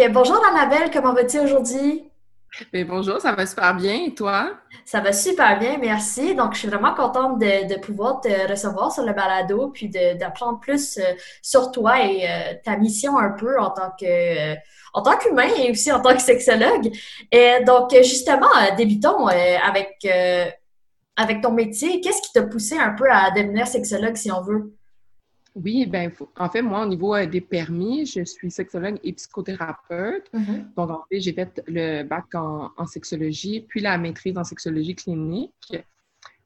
Donc, euh, bonjour Annabelle, comment vas-tu aujourd'hui? Bonjour, ça va super bien. Et toi? Ça va super bien, merci. Donc, je suis vraiment contente de, pouvoir te recevoir sur le balado, puis d'apprendre plus euh, sur toi et euh, ta mission un peu en tant que en tant qu'humain et aussi en tant que sexologue. Et donc, justement, débutons avec avec ton métier. Qu'est-ce qui t'a poussé un peu à devenir sexologue, si on veut? Oui, ben, en fait, moi, au niveau euh, des permis, je suis sexologue et psychothérapeute. Mm-hmm. Donc, en fait, j'ai fait le bac en, sexologie, puis la maîtrise en sexologie clinique.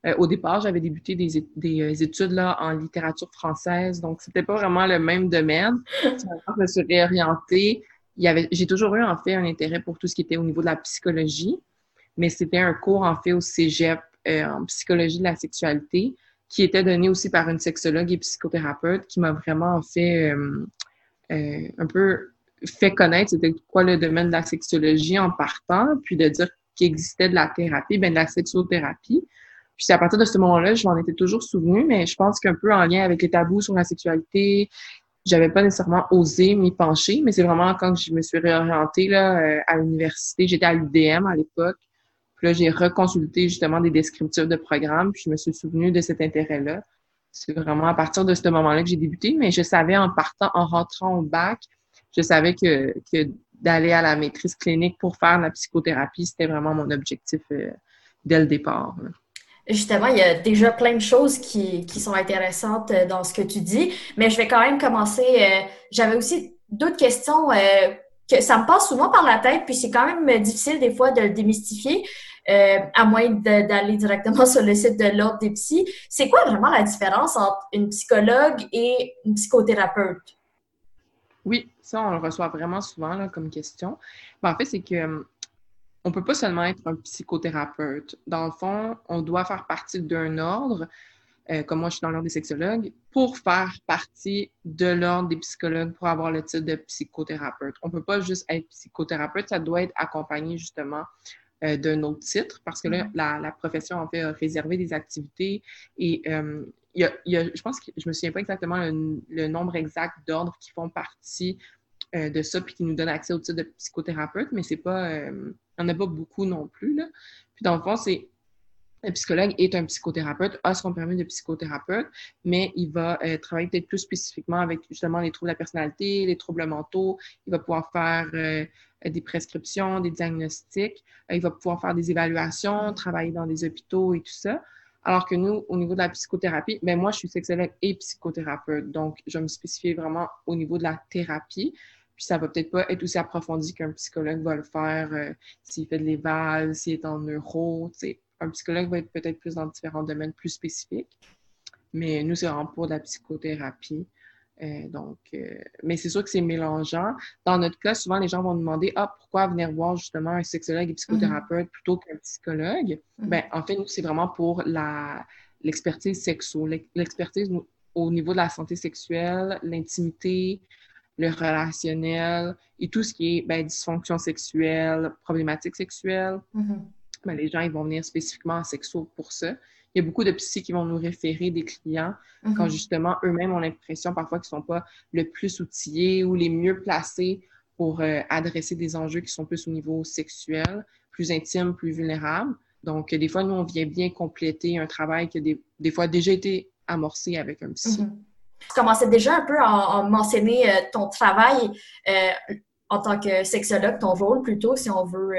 Euh, au départ, j'avais débuté des, euh, études là, en littérature française, donc c'était pas vraiment le même domaine. je me suis réorientée. J'ai toujours eu, en fait, un intérêt pour tout ce qui était au niveau de la psychologie, mais c'était un cours, en fait, au cégep en psychologie de la sexualité qui était donné aussi par une sexologue et psychothérapeute qui m'a vraiment fait euh, euh, un peu fait connaître c'était quoi le domaine de la sexologie en partant, puis de dire qu'il existait de la thérapie, ben de la sexothérapie. Puis à partir de ce moment-là, je m'en étais toujours souvenu, mais je pense qu'un peu en lien avec les tabous sur la sexualité, j'avais pas nécessairement osé m'y pencher, mais c'est vraiment quand je me suis réorientée là, euh, à l'université, j'étais à l'UDM à l'époque, là, j'ai reconsulté justement des descriptifs de programmes, puis je me suis souvenu de cet intérêt-là. C'est vraiment à partir de ce moment-là que j'ai débuté, mais je savais en partant, en rentrant au bac, je savais que, d'aller à la maîtrise clinique pour faire la psychothérapie, c'était vraiment mon objectif euh, dès le départ. Justement, il y a déjà plein de choses qui, sont intéressantes euh, dans ce que tu dis, mais je vais quand même commencer. Euh, j'avais aussi d'autres questions que ça me passe souvent par la tête, puis c'est quand même difficile des fois de le démystifier. Euh, à moins d'aller directement sur le site de l'Ordre des psys. C'est quoi vraiment la différence entre une psychologue et une psychothérapeute? Oui, ça, on le reçoit vraiment souvent comme question. Ben, en fait, c'est que hum, on peut pas seulement être un psychothérapeute. Dans le fond, on doit faire partie d'un ordre, euh, comme moi je suis dans l'ordre des sexologues, pour faire partie de l'ordre des psychologues pour avoir le titre de psychothérapeute. On peut pas juste être psychothérapeute, ça doit être accompagné justement euh, d'un autre titre, parce que là, mm-hmm. la, profession, en fait, a réservé des activités et euh, il y, a, je pense que je me souviens pas exactement le, nombre exact d'ordres qui font partie euh, de ça puis qui nous donnent accès au titre de psychothérapeute, mais c'est pas, il n'y en a pas beaucoup non plus. Là. Puis dans le fond, c'est un psychologue est un psychothérapeute, a son permis de psychothérapeute, mais il va travailler peut-être plus spécifiquement avec justement les troubles de la personnalité, les troubles mentaux. Il va pouvoir faire euh, des prescriptions, des diagnostics. Euh, il va pouvoir faire des évaluations, travailler dans des hôpitaux et tout ça. Alors que nous, au niveau de la psychothérapie, ben moi, je suis sexologue et psychothérapeute. Donc, je me spécifier vraiment au niveau de la thérapie. Puis ça va peut-être pas être aussi approfondi qu'un psychologue va le faire euh, s'il fait de l'éval, s'il est en neuro. sais. Un psychologue va être peut-être plus dans différents domaines plus spécifiques. Mais nous, c'est vraiment pour la psychothérapie. Euh, donc, euh, mais c'est sûr que c'est mélangeant. Dans notre cas, souvent, les gens vont demander Ah, pourquoi venir voir justement un sexologue et psychothérapeute plutôt qu'un psychologue? Mm-hmm. Ben, en fait, nous, c'est vraiment pour l'expertise sexo, l'expertise au niveau de la santé sexuelle, l'intimité, le relationnel et tout ce qui est ben, dysfonction sexuelle, problématique sexuelle. Mm-hmm. Ben, les gens, ils vont venir spécifiquement en sexo pour ça il y a beaucoup de psy qui vont nous référer des clients quand mhm. justement eux-mêmes ont l'impression parfois qu'ils ne sont pas le plus outillés ou les mieux placés pour euh, adresser des enjeux qui sont plus au niveau sexuel, plus intime, plus vulnérable. Donc, des fois, nous, on vient bien compléter un travail qui a des, des fois déjà été amorcé avec un psy. Mhm. Tu commençais déjà un peu à, mentionner euh, ton travail euh, en tant que sexologue, ton rôle plutôt, si on veut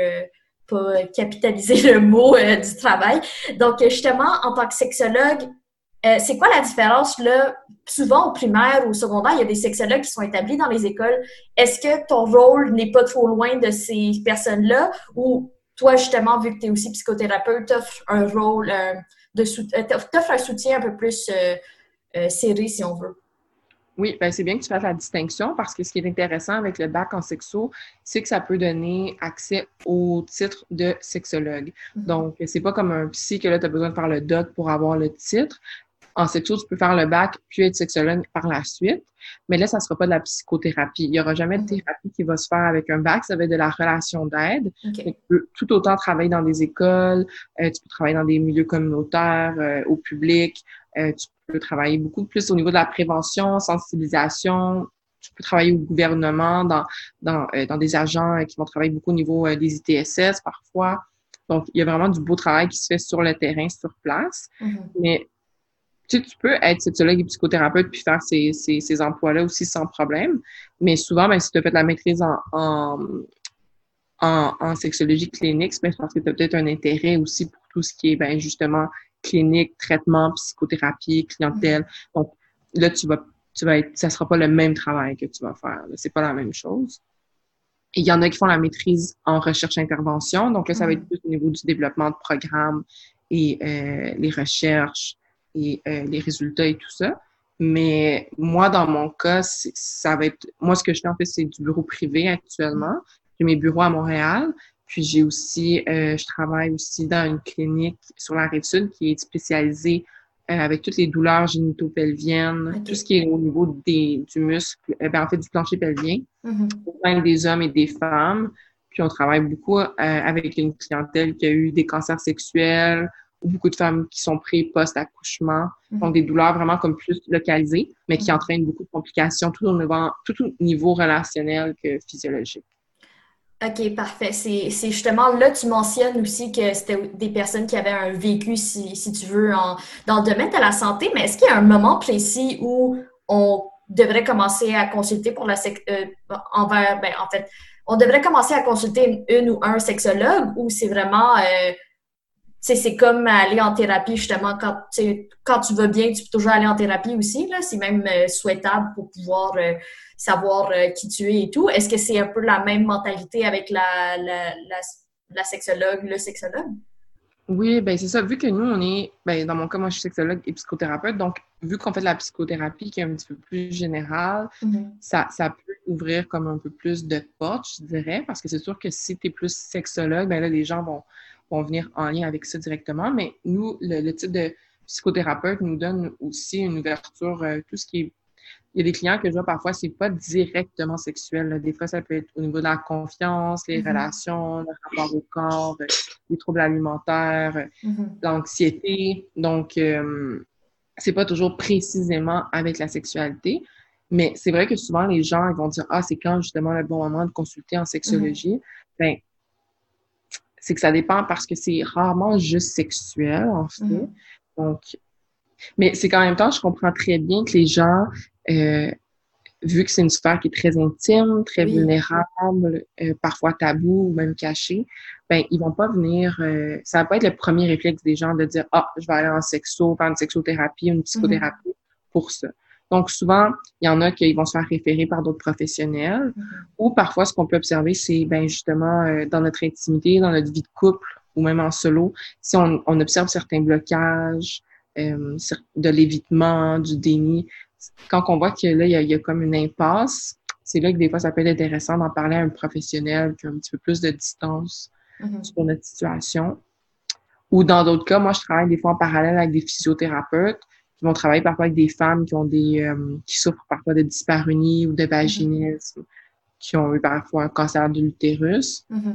pas capitaliser le mot euh, du travail. Donc, justement, en tant que sexologue, euh, c'est quoi la différence là? Souvent au primaire ou au secondaire, il y a des sexologues qui sont établis dans les écoles. Est-ce que ton rôle n'est pas trop loin de ces personnes-là? Ou toi, justement, vu que tu es aussi psychothérapeute, t'offres un rôle euh, de t'offres un soutien un peu plus serré, si on veut? Oui, ben c'est bien que tu fasses la distinction parce que ce qui est intéressant avec le bac en sexo, c'est que ça peut donner accès au titre de sexologue. Mm-hmm. Donc, c'est pas comme un psy que là, tu as besoin de faire le doc pour avoir le titre. En sexo, tu peux faire le bac puis être sexologue par la suite. Mais là, ça sera pas de la psychothérapie. Il y aura jamais de mm-hmm. thérapie qui va se faire avec un bac. Ça va être de la relation d'aide. Tu peux tout autant travailler dans des écoles, euh, tu peux travailler dans des milieux communautaires, euh, au public, euh, tu peux travailler beaucoup plus au niveau de la prévention, sensibilisation, tu peux travailler au gouvernement, dans, dans, dans des agents qui vont travailler beaucoup au niveau des ITSS parfois. Donc, il y a vraiment du beau travail qui se fait sur le terrain, sur place. Mm-hmm. Mais tu, sais, tu peux être sexologue et psychothérapeute puis faire ces, ces, ces emplois-là aussi sans problème. Mais souvent, ben, si tu as fait la maîtrise en, en, en, en sexologie clinique, c'est parce que tu as peut-être un intérêt aussi pour tout ce qui est ben, justement clinique, traitement, psychothérapie, clientèle. Mm-hmm. Donc là, tu vas, tu vas être, ça sera pas le même travail que tu vas faire. C'est pas la même chose. Et il y en a qui font la maîtrise en recherche-intervention. Donc là, ça va être mm-hmm. plus au niveau du développement de programmes et euh, les recherches et euh, les résultats et tout ça. Mais moi, dans mon cas, ça va être. Moi, ce que je fais en fait, c'est du bureau privé actuellement. J'ai mes bureaux à Montréal. Puis j'ai aussi, euh, je travaille aussi dans une clinique sur la rive sud qui est spécialisée euh, avec toutes les douleurs génitopelviennes, tout ce qui est au niveau des, du muscle, euh, ben, en fait du plancher pelvien, mm des hommes et des femmes. Puis on travaille beaucoup euh, avec une clientèle qui a eu des cancers sexuels ou beaucoup de femmes qui sont prises post-accouchement, mm ont des douleurs vraiment comme plus localisées, mais qui mhm. entraînent beaucoup de complications tout au niveau, tout au niveau relationnel que physiologique. OK, parfait. C'est justement là, tu mentionnes aussi que c'était des personnes qui avaient un vécu, si, si tu veux, dans le domaine de la santé, mais est-ce qu'il y a un moment précis où on devrait commencer à consulter pour la euh, envers, ben, en fait, on devrait commencer à consulter une, ou un sexologue ou c'est vraiment euh, c'est comme aller en thérapie, justement, quand, quand tu vas bien, tu peux toujours aller en thérapie aussi. C'est même euh, souhaitable pour pouvoir euh, savoir euh, qui tu es et tout. Est-ce que c'est un peu la même mentalité avec la, la, la, sexologue, le sexologue? Oui, ben c'est ça. Vu que nous, on est, ben, dans mon cas, moi, je suis sexologue et psychothérapeute, donc vu qu'on fait de la psychothérapie qui est un petit peu plus générale, mm-hmm. ça, ça peut ouvrir comme un peu plus de portes, je dirais, parce que c'est sûr que si tu es plus sexologue, ben là, les gens vont vont venir en lien avec ça directement. Mais nous, le, type de psychothérapeute nous donne aussi une ouverture, euh, tout ce qui est il y a des clients que je vois parfois, c'est pas directement sexuel. Des fois, ça peut être au niveau de la confiance, les mm-hmm. relations, le rapport au corps, euh, les troubles alimentaires, mm-hmm. l'anxiété. Donc, euh, c'est pas toujours précisément avec la sexualité. Mais c'est vrai que souvent, les gens ils vont dire Ah, c'est quand justement le bon moment de consulter en sexologie? Mm-hmm. Ben, c'est que ça dépend parce que c'est rarement juste sexuel, en fait. Mm-hmm. Donc, mais c'est qu'en même temps, je comprends très bien que les gens, euh, vu que c'est une sphère qui est très intime, très vulnérable, euh, parfois tabou ou même caché, ben ils vont pas venir. Euh, ça va pas être le premier réflexe des gens de dire ah je vais aller en sexo, faire une sexothérapie, une psychothérapie mm-hmm. pour ça. Donc, souvent, il y en a qui vont se faire référer par d'autres professionnels. Mm-hmm. Ou parfois, ce qu'on peut observer, c'est ben, justement euh, dans notre intimité, dans notre vie de couple ou même en solo, si on, on observe certains blocages, euh, de l'évitement, du déni, quand on voit que là, il y, a, il y a comme une impasse, c'est là que des fois, ça peut être intéressant d'en parler à un professionnel qui a un petit peu plus de distance mm-hmm. sur notre situation. Ou dans d'autres cas, moi, je travaille des fois en parallèle avec des physiothérapeutes qui vont travailler parfois avec des femmes qui ont des euh, qui souffrent parfois de dyspareunie ou de vaginisme, qui ont eu parfois un cancer de l'utérus. Mm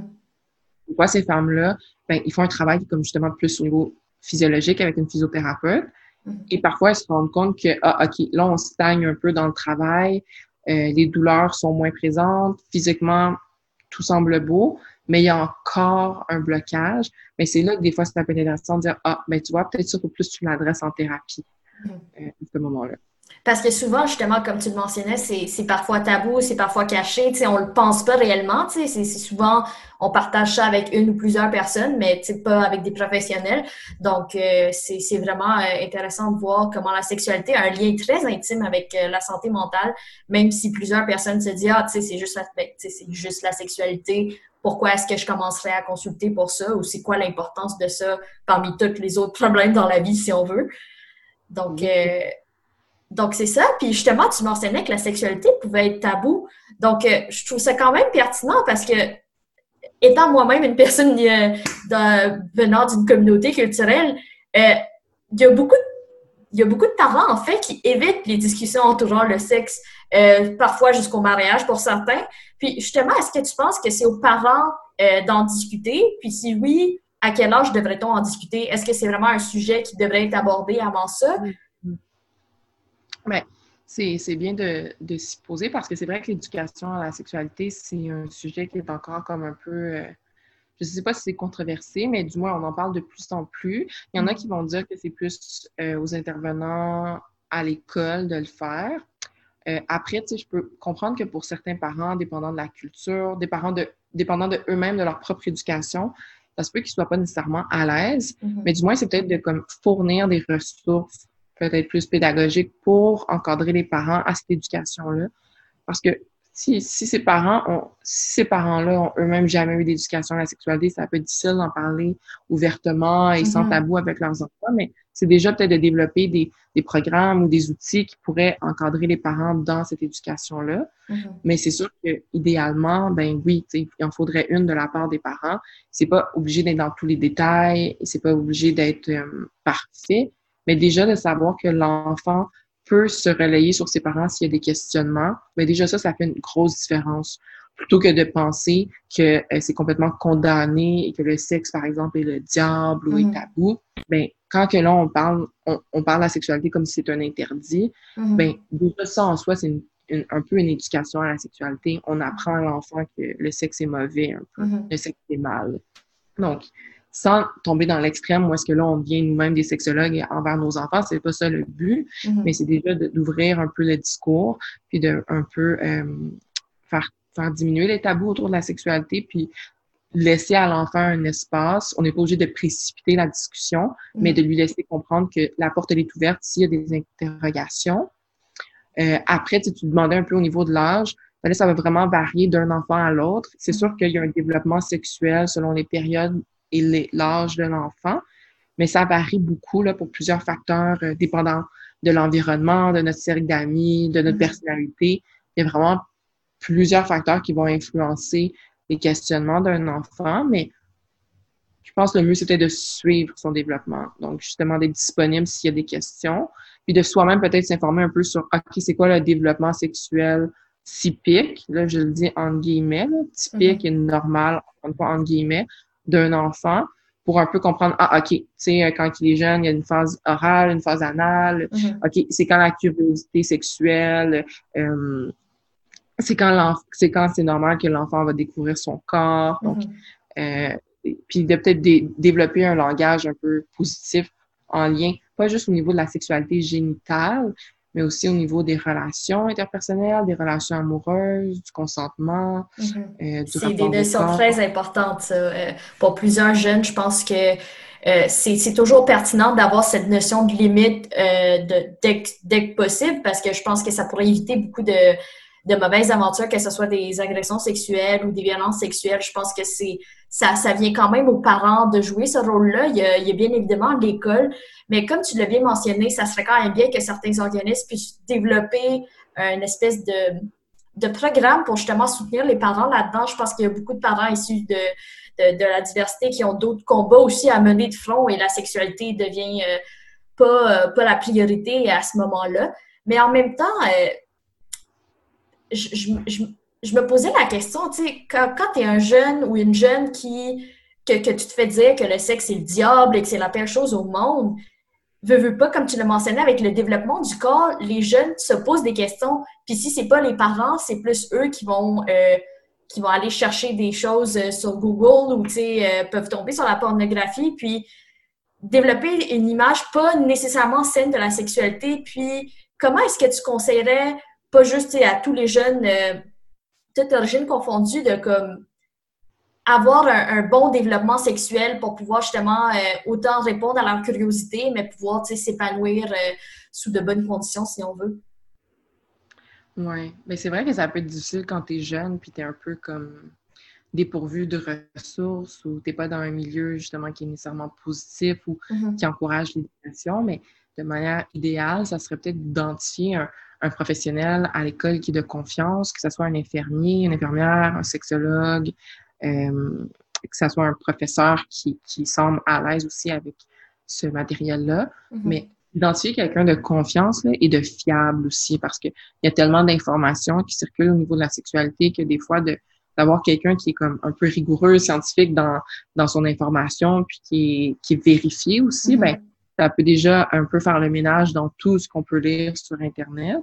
ces femmes-là, ben, ils font un travail comme justement plus au niveau physiologique avec une physiothérapeute. Mm-hmm. Et parfois, elles se rendent compte que, ah, OK, là, on stagne un peu dans le travail, euh, les douleurs sont moins présentes, physiquement, tout semble beau, mais il y a encore un blocage. Mais c'est là que des fois, c'est un peu intéressant de dire, ah, ben, tu vois, peut-être ça, faut plus tu l'adresses en thérapie. Euh, à ce moment-là. Parce que souvent, justement, comme tu le mentionnais, c'est parfois tabou, c'est parfois caché, on ne le pense pas réellement. C'est souvent, on partage ça avec une ou plusieurs personnes, mais pas avec des professionnels. Donc, euh, c'est vraiment euh, intéressant de voir comment la sexualité a un lien très intime avec la santé mentale, même si plusieurs personnes se disent, ah, c'est juste, la, ben, juste la sexualité, pourquoi est-ce que je commencerais à consulter pour ça, ou c'est quoi l'importance de ça parmi tous les autres problèmes dans la vie, si on veut. Donc, euh, donc c'est ça. Puis justement, tu mentionnais que la sexualité pouvait être tabou. Donc, euh, je trouve ça quand même pertinent parce que, étant moi-même une personne euh, venant d'une communauté culturelle, il y a beaucoup de il y a beaucoup de parents, en fait, qui évitent les discussions entourant le sexe, parfois jusqu'au mariage pour certains. Puis, justement, est-ce que tu penses que c'est aux parents d'en discuter? Puis, si oui, à quel âge devrait-on en discuter? Est-ce que c'est vraiment un sujet qui devrait être abordé avant ça? Mais C'est bien de, de s'y poser parce que c'est vrai que l'éducation à la sexualité, c'est un sujet qui est encore comme un peu, euh, je ne sais pas si c'est controversé, mais du moins on en parle de plus en plus. Il y en a qui vont dire que c'est plus euh, aux intervenants à l'école de le faire. Euh, après, je peux comprendre que pour certains parents, dépendant de la culture, des parents de, dépendant de eux-mêmes, de leur propre éducation, ça se peut qu'ils ne soient pas nécessairement à l'aise, mm-hmm. mais du moins, c'est peut-être de comme, fournir des ressources peut-être plus pédagogique pour encadrer les parents à cette éducation-là. Parce que si, si ces parents ont, si ces parents-là ont eux-mêmes jamais eu d'éducation à la sexualité, ça peut être difficile d'en parler ouvertement et sans mm-hmm. tabou avec leurs enfants, mais c'est déjà peut-être de développer des, des, programmes ou des outils qui pourraient encadrer les parents dans cette éducation-là. Mm-hmm. Mais c'est sûr que idéalement, ben oui, il en faudrait une de la part des parents. C'est pas obligé d'être dans tous les détails, c'est pas obligé d'être euh, parfait, mais déjà de savoir que l'enfant peut se relayer sur ses parents s'il y a des questionnements, mais déjà ça, ça fait une grosse différence. Plutôt que de penser que euh, c'est complètement condamné et que le sexe, par exemple, est le diable ou est mm-hmm. tabou, ben, quand que là, on parle, on, parle de la sexualité comme si c'était un interdit, mm-hmm. ben, déjà ça en soi, c'est un peu une éducation à la sexualité. On apprend à l'enfant que le sexe est mauvais, un peu. Mm-hmm. le sexe est mal. Donc, sans tomber dans l'extrême où est-ce que là, on devient nous-mêmes des sexologues envers nos enfants. C'est pas ça le but, mm-hmm. mais c'est déjà d'ouvrir un peu le discours, puis de un peu euh, faire, faire diminuer les tabous autour de la sexualité, puis laisser à l'enfant un espace. On n'est pas obligé de précipiter la discussion, mais mm-hmm. de lui laisser comprendre que la porte est ouverte s'il y a des interrogations. Euh, après, tu, tu demandais un peu au niveau de l'âge. Ben là, ça va vraiment varier d'un enfant à l'autre. C'est mm-hmm. sûr qu'il y a un développement sexuel selon les périodes et l'âge de l'enfant, mais ça varie beaucoup là, pour plusieurs facteurs euh, dépendant de l'environnement, de notre cercle d'amis, de notre mm-hmm. personnalité. Il y a vraiment plusieurs facteurs qui vont influencer les questionnements d'un enfant, mais je pense que le mieux, c'était de suivre son développement. Donc, justement, d'être disponible s'il y a des questions, puis de soi-même peut-être s'informer un peu sur, OK, c'est quoi le développement sexuel typique, là, je le dis en guillemets, typique mm-hmm. et normal, encore une fois, en guillemets, d'un enfant pour un peu comprendre, ah, OK, tu sais, euh, quand il est jeune, il y a une phase orale, une phase anale. Mm-hmm. OK, c'est quand la curiosité sexuelle, euh, c'est quand c'est quand c'est normal que l'enfant va découvrir son corps. Donc, mm-hmm. euh, puis de peut-être développer un langage un peu positif en lien, pas juste au niveau de la sexualité génitale, mais aussi au niveau des relations interpersonnelles, des relations amoureuses, du consentement. Euh, c'est des notions très importantes, ça. Euh, pour plusieurs jeunes, je pense que euh, c'est toujours pertinent d'avoir cette notion de limite de, dès, dès, que possible parce que je pense que ça pourrait éviter beaucoup de, de mauvaises aventures, que ce soit des agressions sexuelles ou des violences sexuelles. Je pense que c'est ça, vient quand même aux parents de jouer ce rôle-là. Il, y a bien évidemment l'école, mais comme tu l'as bien mentionné, ça serait quand même bien que certains organismes puissent développer une espèce de, programme pour justement soutenir les parents là-dedans. Je pense qu'il y a beaucoup de parents issus de, la diversité qui ont d'autres combats aussi à mener de front et la sexualité devient pas, euh, pas la priorité à ce moment-là. Mais en même temps, euh, je, je, je me posais la question, tu sais, quand, quand tu es un jeune ou une jeune qui, que, que, tu te fais dire que le sexe c'est le diable et que c'est la pire chose au monde, veux, veux pas, comme tu l'as mentionné, avec le développement du corps, les jeunes se posent des questions. Puis si c'est pas les parents, c'est plus eux qui vont, euh, qui vont aller chercher des choses euh, sur Google ou, tu sais, euh, peuvent tomber sur la pornographie. Puis développer une image pas nécessairement saine de la sexualité. Puis comment est-ce que tu conseillerais, pas juste à tous les jeunes toute origine confondue, de comme avoir un, bon développement sexuel pour pouvoir justement euh, autant répondre à leur curiosité, mais pouvoir s'épanouir euh, sous de bonnes conditions si on veut. Oui, mais c'est vrai que ça peut être difficile quand tu es jeune puis tu es un peu comme dépourvu de ressources ou tu n'es pas dans un milieu justement qui est nécessairement positif ou mm-hmm. qui encourage l'éducation, mais de manière idéale, ça serait peut-être d'identifier un, un professionnel à l'école qui est de confiance, que ce soit un infirmier, une infirmière, un sexologue, euh, que ce soit un professeur qui, qui semble à l'aise aussi avec ce matériel-là. Mm-hmm. Mais identifier quelqu'un de confiance là, et de fiable aussi, parce qu'il y a tellement d'informations qui circulent au niveau de la sexualité que des fois, de d'avoir quelqu'un qui est comme un peu rigoureux, scientifique dans, dans son information, puis qui est, qui est vérifié aussi, mm-hmm. ben, ça peut déjà un peu faire le ménage dans tout ce qu'on peut lire sur Internet.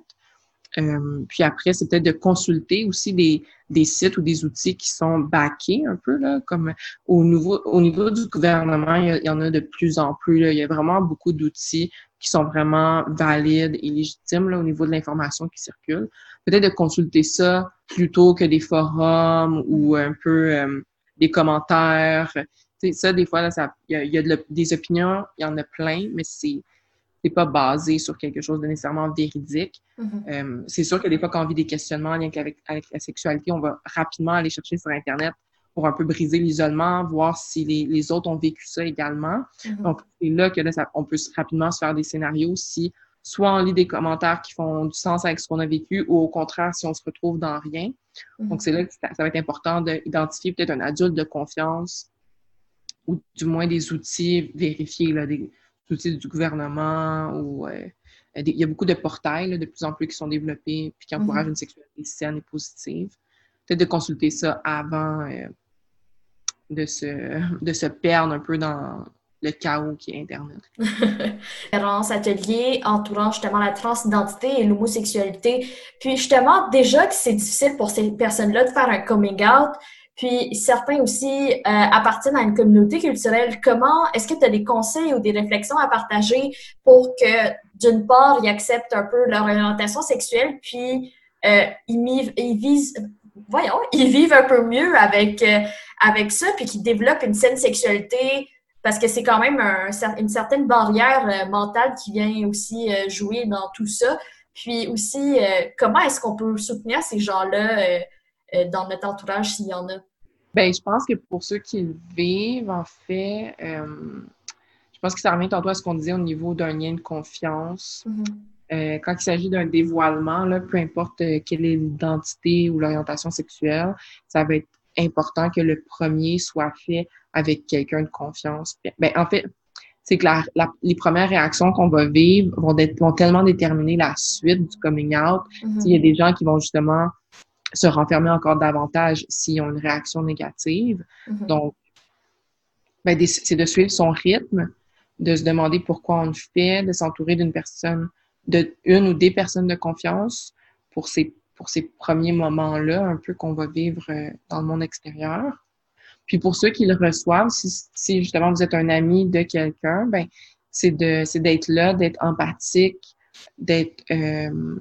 Euh, puis après, c'est peut-être de consulter aussi des, sites ou des outils qui sont backés un peu, là, comme au niveau, au niveau du gouvernement, il y, en a de plus en plus. Il y a vraiment beaucoup d'outils qui sont vraiment valides et légitimes au niveau de l'information qui circule. Peut-être de consulter ça plutôt que des forums ou un peu euh, des commentaires. Sais, ça, des fois, il y a, y a des opinions, il y en a plein, mais c'est c'est pas basé sur quelque chose de nécessairement véridique. Mm-hmm. Euh, c'est sûr que des fois, quand on vit des questionnements en lien avec, avec, la sexualité, on va rapidement aller chercher sur Internet pour un peu briser l'isolement, voir si les, les, autres ont vécu ça également. Mm-hmm. Donc, c'est là que là, ça, on peut rapidement se faire des scénarios si soit on lit des commentaires qui font du sens avec ce qu'on a vécu ou au contraire, si on se retrouve dans rien. Mm-hmm. Donc, c'est là que ça, va être important d'identifier peut-être un adulte de confiance ou du moins des outils vérifiés, là, des, outils du gouvernement ou euh, il y a beaucoup de portails de plus en plus qui sont développés puis qui mhm. encouragent une sexualité saine et positive. Peut-être de consulter ça avant euh, de, se, de se perdre un peu dans le chaos qui est Internet. Conférence, atelier entourant justement la transidentité et l'homosexualité. Puis justement, déjà que c'est difficile pour ces personnes-là de faire un coming out, puis certains aussi euh, appartiennent à une communauté culturelle. Comment est-ce que tu as des conseils ou des réflexions à partager pour que d'une part ils acceptent un peu leur orientation sexuelle, puis euh, ils, ils visent voyons, ils vivent un peu mieux avec euh, avec ça, puis qu'ils développent une saine sexualité parce que c'est quand même une certaine barrière euh, mentale qui vient aussi euh, jouer dans tout ça. Puis aussi, comment est-ce qu'on peut soutenir ces gens-là euh, dans notre entourage s'il y en a? Bien, je pense que pour ceux qui le vivent, en fait, euh, je pense que ça revient tantôt à ce qu'on disait au niveau d'un lien de confiance. Mm-hmm. Euh, quand il s'agit d'un dévoilement, là, peu importe quelle est l'identité ou l'orientation sexuelle, ça va être important que le premier soit fait avec quelqu'un de confiance. Ben, en fait, c'est que les premières réactions qu'on va vivre vont, vont, tellement déterminer la suite du coming out. Mm-hmm. Il y a des gens qui vont justement se renfermer encore davantage s'ils ont une réaction négative. Mm-hmm. Donc, ben, c'est de suivre son rythme, de se demander pourquoi on le fait, de s'entourer d'une personne, de une ou des personnes de confiance pour ces, pour ces premiers moments-là, un peu qu'on va vivre euh, dans le monde extérieur. Puis pour ceux qui le reçoivent, si, si justement vous êtes un ami de quelqu'un, ben c'est de c'est d'être là, d'être empathique, d'être euh,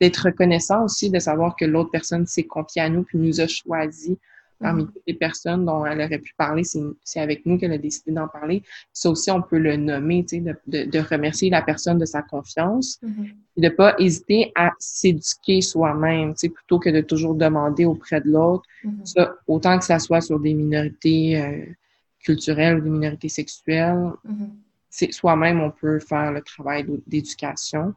d'être reconnaissant aussi de savoir que l'autre personne s'est confiée à nous puis nous a choisi parmi mm. toutes les personnes dont elle aurait pu parler, c'est avec nous qu'elle a décidé d'en parler. Ça aussi, on peut le nommer, tu sais, de, de, de, remercier la personne de sa confiance mm-hmm. et de pas hésiter à s'éduquer soi-même, tu sais, plutôt que de toujours demander auprès de l'autre. Mm-hmm. autant que ça soit sur des minorités euh, culturelles ou des minorités sexuelles, mm-hmm. c'est soi-même, on peut faire le travail d'éducation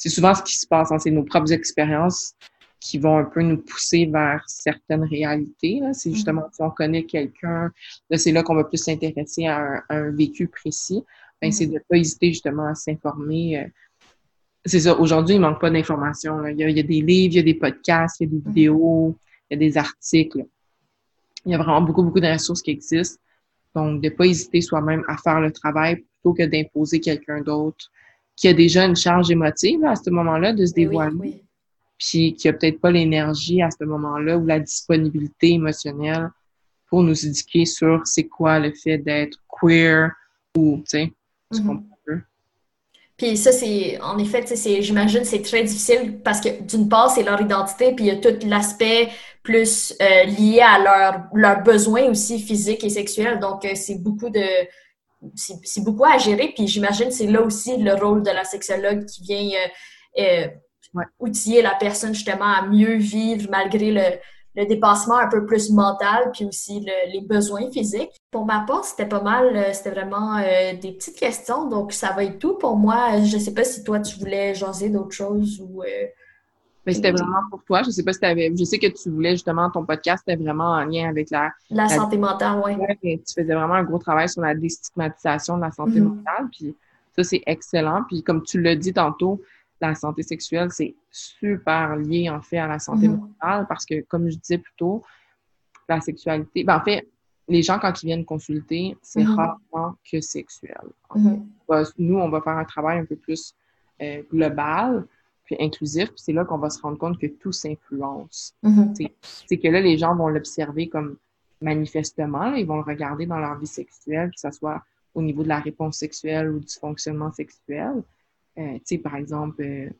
c'est souvent ce qui se passe. Hein, c'est nos propres expériences qui vont un peu nous pousser vers certaines réalités. C'est mm-hmm. justement si on connaît quelqu'un, c'est là qu'on va plus s'intéresser à, un, vécu précis. Ben, C'est mm-hmm. de ne pas hésiter justement à s'informer. Euh. C'est ça, aujourd'hui, il ne manque pas d'informations. Il, il, y a des livres, il y a des podcasts, il y a des mm-hmm. vidéos, il y a des articles. Il y a vraiment beaucoup, beaucoup de ressources qui existent. Donc, de ne pas hésiter soi-même à faire le travail plutôt que d'imposer quelqu'un d'autre qui a déjà une charge émotive à ce moment-là de se dévoiler, puis qui a peut-être pas l'énergie à ce moment-là ou la disponibilité émotionnelle pour nous éduquer sur c'est quoi le fait d'être queer ou, tu sais, ce qu'on peut. Puis ça, c'est, en effet, c'est, j'imagine, c'est très difficile parce que d'une part, c'est leur identité, puis il y a tout l'aspect plus euh, lié à leurs leur besoins aussi physiques et sexuels. Donc, euh, c'est beaucoup de, c'est beaucoup à gérer. Puis j'imagine c'est là aussi le rôle de la sexologue qui vient euh, euh, outiller la personne justement à mieux vivre malgré le, dépassement un peu plus mental, puis aussi les besoins physiques. Pour ma part, c'était pas mal, euh, c'était vraiment des petites questions, donc ça va être tout pour moi. Je sais pas si toi tu voulais jaser d'autres choses ou mais c'était vraiment pour toi. Je sais pas si tu avais. Je sais que tu voulais justement ton podcast, c'était vraiment en lien avec la. La, santé mentale, oui. Ouais, tu faisais vraiment un gros travail sur la déstigmatisation de la santé mhm. mentale. Puis ça, c'est excellent. Puis comme tu l'as dit tantôt, la santé sexuelle, c'est super lié en fait à la santé mhm. mentale parce que, comme je disais plus tôt, la sexualité. Ben, en fait, les gens, quand ils viennent consulter, c'est mhm. rarement que sexuel. Nous, on va faire un travail un peu plus euh, global puis inclusif. Puis c'est là qu'on va se rendre compte que tout s'influence. Mm-hmm. C'est que là, les gens vont l'observer comme manifestement, ils vont le regarder dans leur vie sexuelle, que ce soit au niveau de la réponse sexuelle ou du fonctionnement sexuel. Euh, tu sais, par exemple, euh,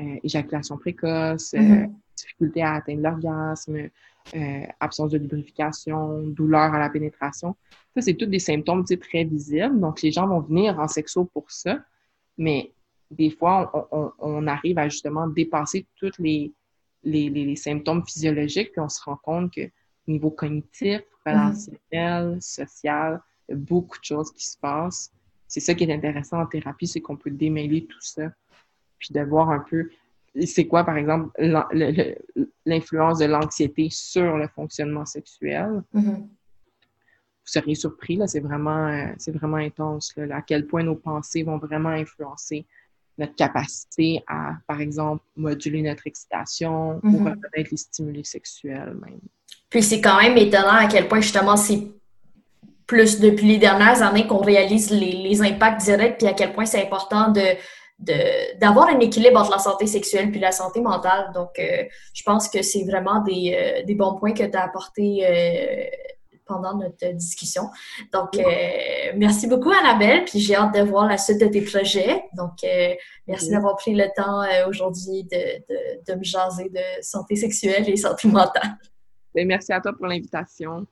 euh, éjaculation précoce, Mm-hmm. difficulté à atteindre l'orgasme, absence de lubrification, douleur à la pénétration. Ça, c'est tous des symptômes très visibles. Donc, les gens vont venir en sexo pour ça. Mais des fois, on, arrive à justement dépasser tous les, les, symptômes physiologiques, puis on se rend compte que au niveau cognitif, relationnel, social, il y a beaucoup de choses qui se passent. C'est ça qui est intéressant en thérapie, c'est qu'on peut démêler tout ça, puis de voir un peu c'est quoi, par exemple, l'influence de l'anxiété sur le fonctionnement sexuel. Mm-hmm. Vous seriez surpris, là, c'est vraiment, euh, c'est vraiment intense, là, à quel point nos pensées vont vraiment influencer notre capacité à, par exemple, moduler notre excitation ou Mm-hmm. reconnaître les stimuli sexuels même. Puis c'est quand même étonnant à quel point justement c'est plus depuis les dernières années qu'on réalise les, impacts directs puis à quel point c'est important de d'avoir un équilibre entre la santé sexuelle puis la santé mentale. Donc, euh, je pense que c'est vraiment des, euh, des, bons points que tu as apportés euh, pendant notre discussion. Donc, merci beaucoup, Annabelle, puis j'ai hâte de voir la suite de tes projets. Donc, merci d'avoir pris le temps aujourd'hui de, de, de, me jaser de santé sexuelle et santé mentale. Ben, merci à toi pour l'invitation.